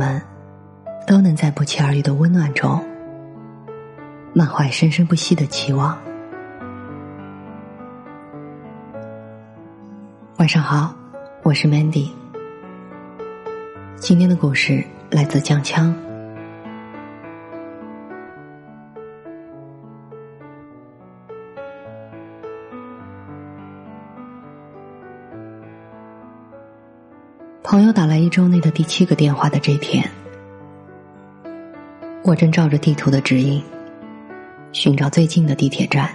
们都能在不期而遇的温暖中，满怀生生不息的期望。晚上好，我是 Mandy。今天的故事来自江枪。朋友打来一周内的第七个电话的这天，我正照着地图的指引，寻找最近的地铁站，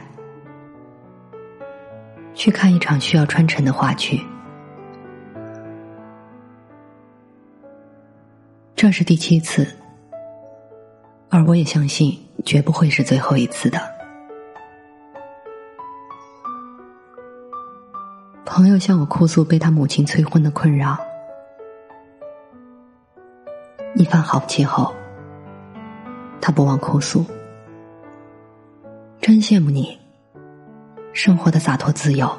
去看一场需要穿城的话剧。这是第七次，而我也相信绝不会是最后一次的。朋友向我哭诉被他母亲催婚的困扰。一番好气后，他不忘哭诉：“真羡慕你，生活的洒脱自由。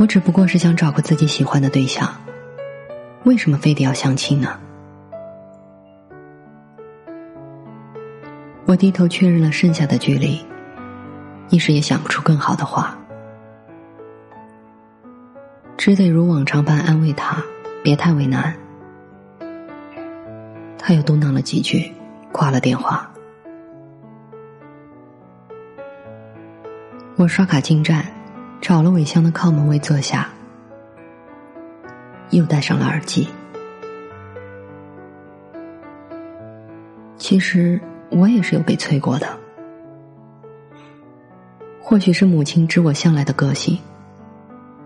我只不过是想找个自己喜欢的对象，为什么非得要相亲呢？”我低头确认了剩下的距离，一时也想不出更好的话，只得如往常般安慰他：“别太为难。”他又嘟囔了几句，挂了电话。我刷卡进站，找了尾箱的靠门位坐下，又戴上了耳机。其实我也是有被催过的，或许是母亲知我向来的个性，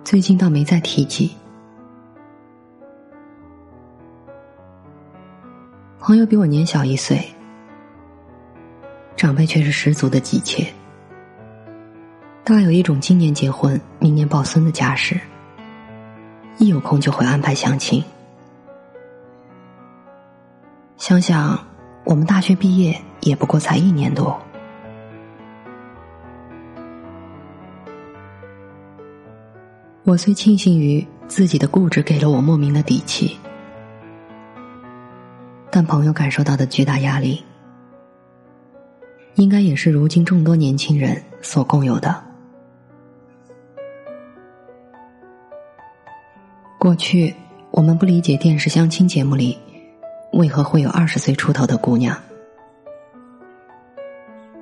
最近倒没再提及。朋友比我年小一岁，长辈却是十足的急切，大有一种今年结婚、明年抱孙的架势。一有空就会安排相亲。想想我们大学毕业也不过才一年多，我虽庆幸于自己的固执给了我莫名的底气。但朋友感受到的巨大压力，应该也是如今众多年轻人所共有的。过去我们不理解电视相亲节目里为何会有二十岁出头的姑娘，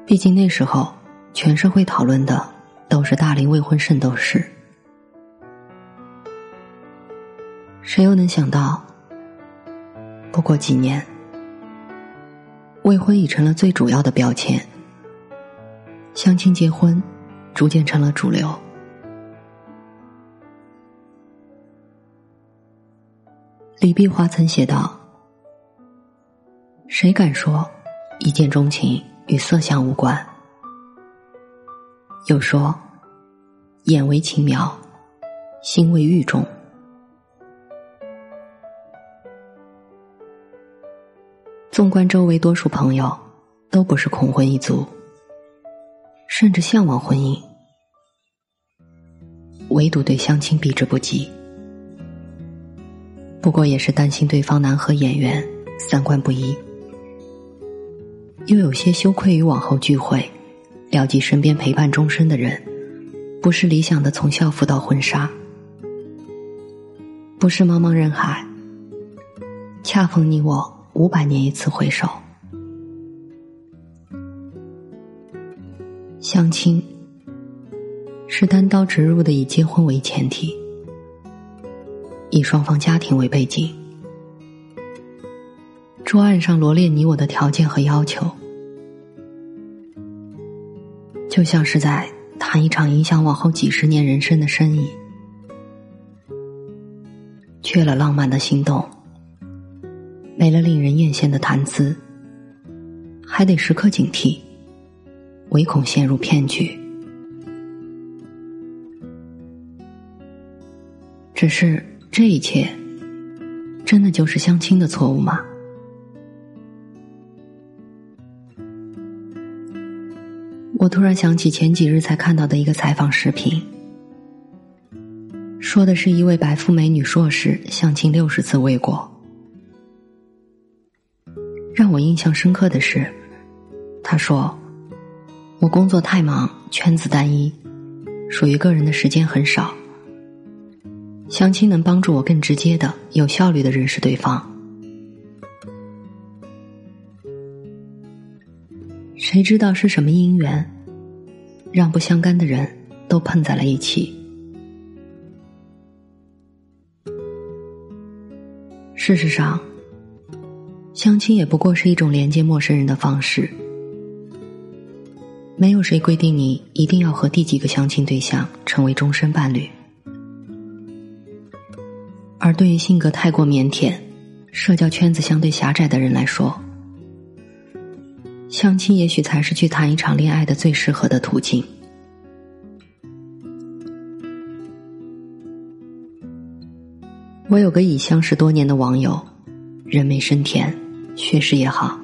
毕竟那时候全社会讨论的都是大龄未婚圣斗士，谁又能想到？不过几年，未婚已成了最主要的标签，相亲结婚逐渐成了主流。李碧华曾写道：“谁敢说一见钟情与色相无关？又说眼为情描，心为玉钟。”纵观周围多数朋友，都不是恐婚一族，甚至向往婚姻，唯独对相亲避之不及。不过也是担心对方难合眼缘，三观不一，又有些羞愧于往后聚会，了及身边陪伴终身的人，不是理想的从校服到婚纱，不是茫茫人海，恰逢你我。五百年一次回首，相亲是单刀直入的以结婚为前提，以双方家庭为背景，桌案上罗列你我的条件和要求，就像是在谈一场影响往后几十年人生的生意，缺了浪漫的心动。没了令人艳羡的谈资，还得时刻警惕，唯恐陷入骗局。只是这一切，真的就是相亲的错误吗？我突然想起前几日才看到的一个采访视频，说的是一位白富美女硕士相亲六十次未果。印象深刻的是，他说：“我工作太忙，圈子单一，属于个人的时间很少。相亲能帮助我更直接的、有效率的认识对方。谁知道是什么因缘？”让不相干的人都碰在了一起。事实上，相亲也不过是一种连接陌生人的方式。没有谁规定你一定要和第几个相亲对象成为终身伴侣。而对于性格太过腼腆、社交圈子相对狭窄的人来说，相亲也许才是去谈一场恋爱的最适合的途径。我有个已相识多年的网友，人美声甜，学识也好，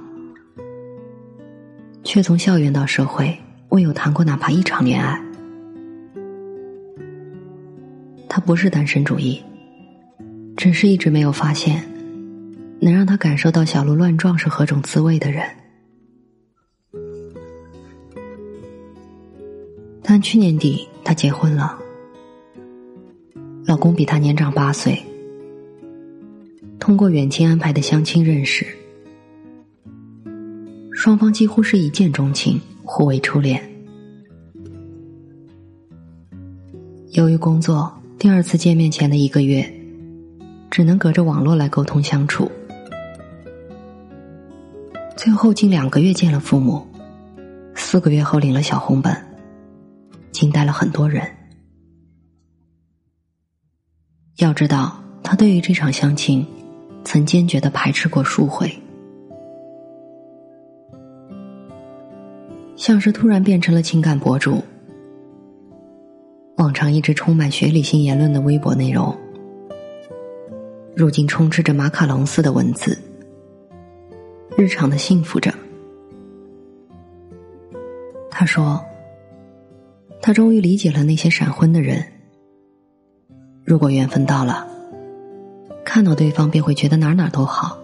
却从校园到社会未有谈过哪怕一场恋爱。他不是单身主义，只是一直没有发现，能让他感受到小鹿乱撞是何种滋味的人。但去年底，他结婚了，老公比他年长八岁。通过远亲安排的相亲认识，双方几乎是一见钟情，互为初恋。由于工作，第二次见面前的一个月，只能隔着网络来沟通相处。最后近两个月见了父母，四个月后领了小红本。惊呆了很多人。要知道，他对于这场相亲，曾坚决的排斥过数回，像是突然变成了情感博主。往常一直充满学理性言论的微博内容，如今充斥着马卡龙似的文字，日常的幸福着。他说。他终于理解了那些闪婚的人。如果缘分到了，看到对方便会觉得哪哪都好；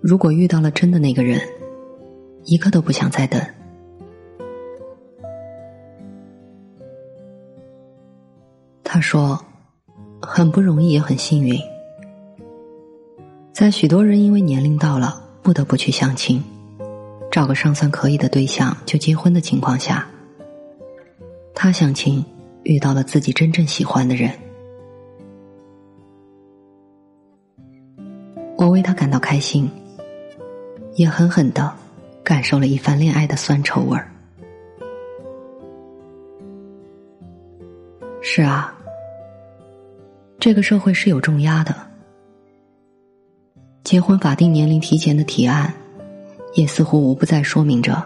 如果遇到了真的那个人，一刻都不想再等。他说：“很不容易，也很幸运，在许多人因为年龄到了不得不去相亲，找个尚算可以的对象就结婚的情况下。”他相亲遇到了自己真正喜欢的人，我为他感到开心，也狠狠的感受了一番恋爱的酸臭味儿。是啊，这个社会是有重压的，结婚法定年龄提前的提案，也似乎无不在说明着。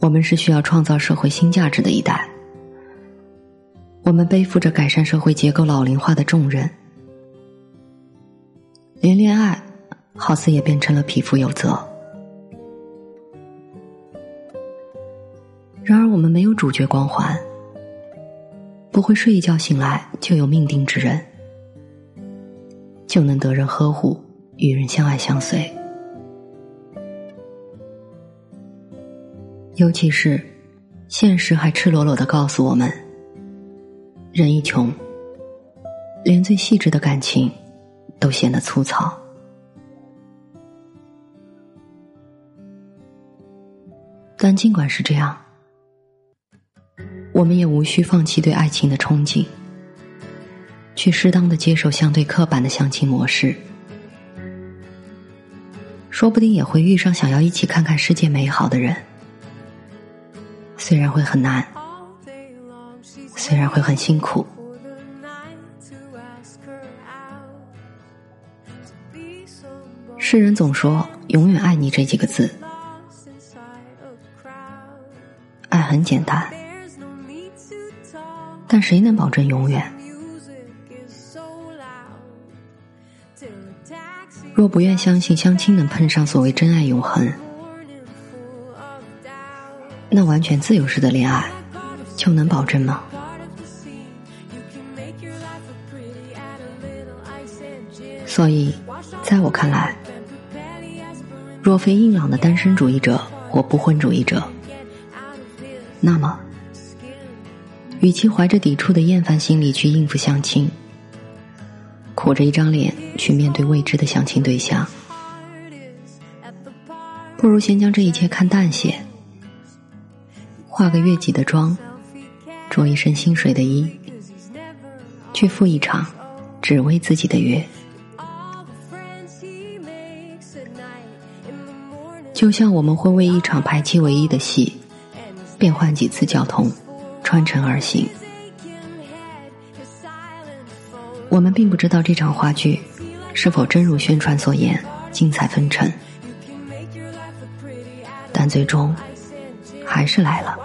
我们是需要创造社会新价值的一代，我们背负着改善社会结构老龄化的重任，连恋爱好似也变成了匹夫有责。然而，我们没有主角光环，不会睡一觉醒来就有命定之人，就能得人呵护，与人相爱相随。尤其是，现实还赤裸裸的告诉我们：人一穷，连最细致的感情都显得粗糙。但尽管是这样，我们也无需放弃对爱情的憧憬，去适当的接受相对刻板的相亲模式，说不定也会遇上想要一起看看世界美好的人。虽然会很难，虽然会很辛苦，世人总说“永远爱你”这几个字，爱很简单，但谁能保证永远？若不愿相信相亲能碰上所谓真爱永恒，那完全自由式的恋爱就能保证吗？所以，在我看来，若非硬朗的单身主义者或不婚主义者，那么，与其怀着抵触的厌烦心理去应付相亲，苦着一张脸去面对未知的相亲对象，不如先将这一切看淡些，化个月季的妆，着一身心水的衣，去赴一场只为自己的约。就像我们会为一场排期唯一的戏，变换几次交通，穿城而行。我们并不知道这场话剧是否真如宣传所言精彩纷呈，但最终还是来了。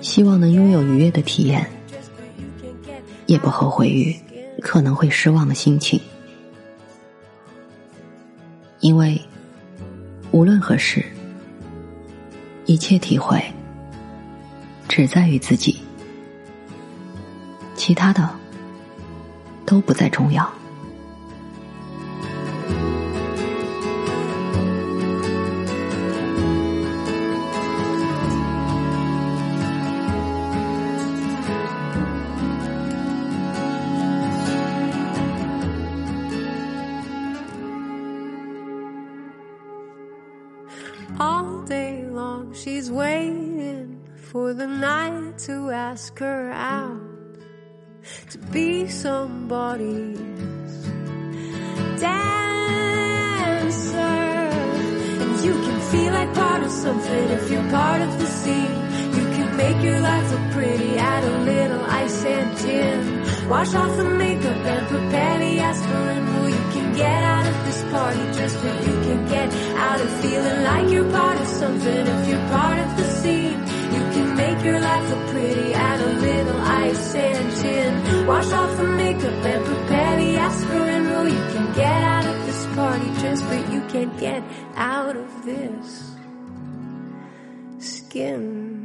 希望能拥有愉悦的体验，也不后悔于可能会失望的心情。因为，无论何时，一切体会只在于自己，其他的都不再重要。All day long, she's waiting for the night to ask her out to be somebody's dancer. And you can feel like part of something if you're part of the scene. You can make your life look pretty, add a little ice and gin. Wash off the makeup and prepare the aspirin. Well, you can get out of this party just what you can get out of feeling like you're part of something. If you're pretty, add a little ice and gin. Wash off the makeup and prepare the aspirin. Well, you can get out of this party just but you can't get out of this skin.